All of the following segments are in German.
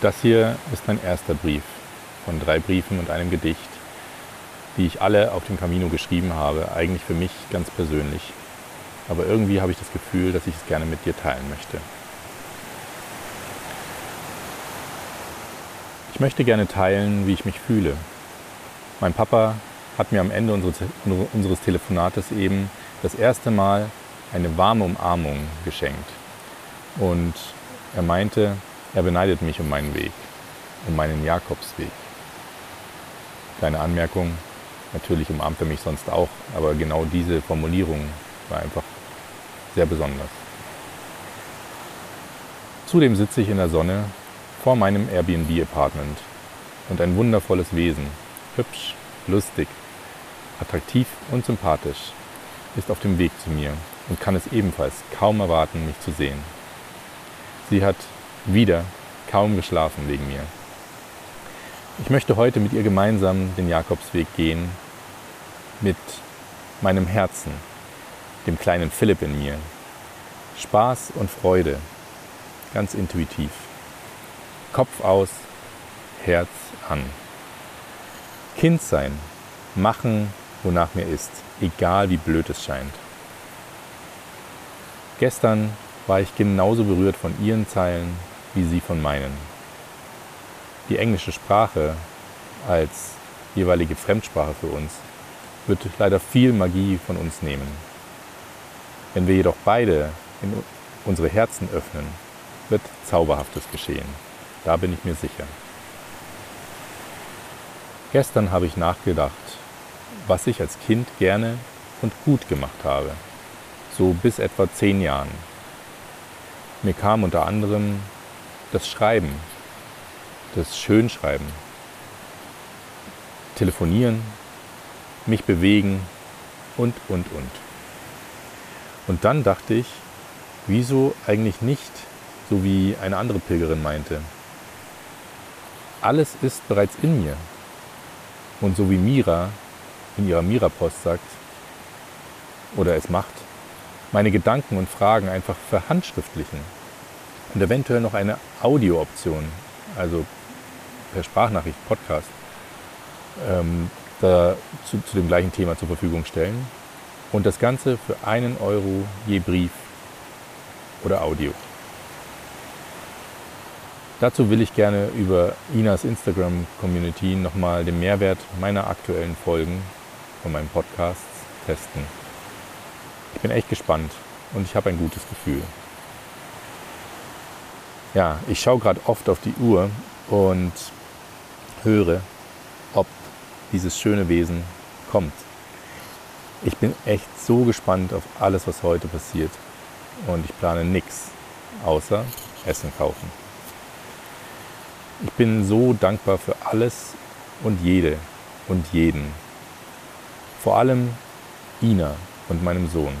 Das hier ist mein erster Brief von drei Briefen und einem Gedicht, die ich alle auf dem Camino geschrieben habe, eigentlich für mich ganz persönlich. Aber irgendwie habe ich das Gefühl, dass ich es gerne mit dir teilen möchte. Ich möchte gerne teilen, wie ich mich fühle. Mein Papa hat mir am Ende unseres Telefonates eben das erste Mal eine warme Umarmung geschenkt. Und er meinte, er beneidet mich um meinen Weg, um meinen Jakobsweg. Kleine Anmerkung, natürlich umarmt er mich sonst auch, aber genau diese Formulierung war einfach sehr besonders. Zudem sitze ich in der Sonne vor meinem Airbnb-Apartment und ein wundervolles Wesen, hübsch, lustig, attraktiv und sympathisch, ist auf dem Weg zu mir und kann es ebenfalls kaum erwarten, mich zu sehen. Sie hat wieder kaum geschlafen wegen mir. Ich möchte heute mit ihr gemeinsam den Jakobsweg gehen, mit meinem Herzen, dem kleinen Philipp in mir. Spaß und Freude, ganz intuitiv. Kopf aus, Herz an. Kind sein, machen, wonach mir ist, egal wie blöd es scheint. Gestern war ich genauso berührt von ihren Zeilen wie sie von meinen. Die englische Sprache als jeweilige Fremdsprache für uns wird leider viel Magie von uns nehmen. Wenn wir jedoch beide in unsere Herzen öffnen, wird Zauberhaftes geschehen. Da bin ich mir sicher. Gestern habe ich nachgedacht, was ich als Kind gerne und gut gemacht habe, so bis etwa zehn Jahren. Mir kam unter anderem das Schreiben, das Schönschreiben, telefonieren, mich bewegen und, und, und. Und dann dachte ich, wieso eigentlich nicht, so wie eine andere Pilgerin meinte. Alles ist bereits in mir. Und so wie Mira in ihrer Mira-Post sagt, oder es macht, meine Gedanken und Fragen einfach verhandschriftlichen und eventuell noch eine Audio-Option, also per Sprachnachricht, Podcast, ähm, da zu, zu dem gleichen Thema zur Verfügung stellen. Und das Ganze für einen Euro je Brief oder Audio. Dazu will ich gerne über Inas Instagram-Community nochmal den Mehrwert meiner aktuellen Folgen von meinem Podcast testen. Ich bin echt gespannt und ich habe ein gutes Gefühl. Ja, ich schaue gerade oft auf die Uhr und höre, ob dieses schöne Wesen kommt. Ich bin echt so gespannt auf alles, was heute passiert. Und ich plane nichts außer Essen kaufen. Ich bin so dankbar für alles und jede und jeden. Vor allem Ina und meinem Sohn.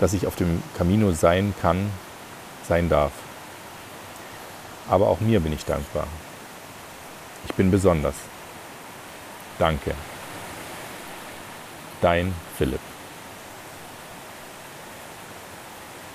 Dass ich auf dem Camino sein kann, sein darf. Aber auch mir bin ich dankbar. Ich bin besonders. Danke. Dein Philipp.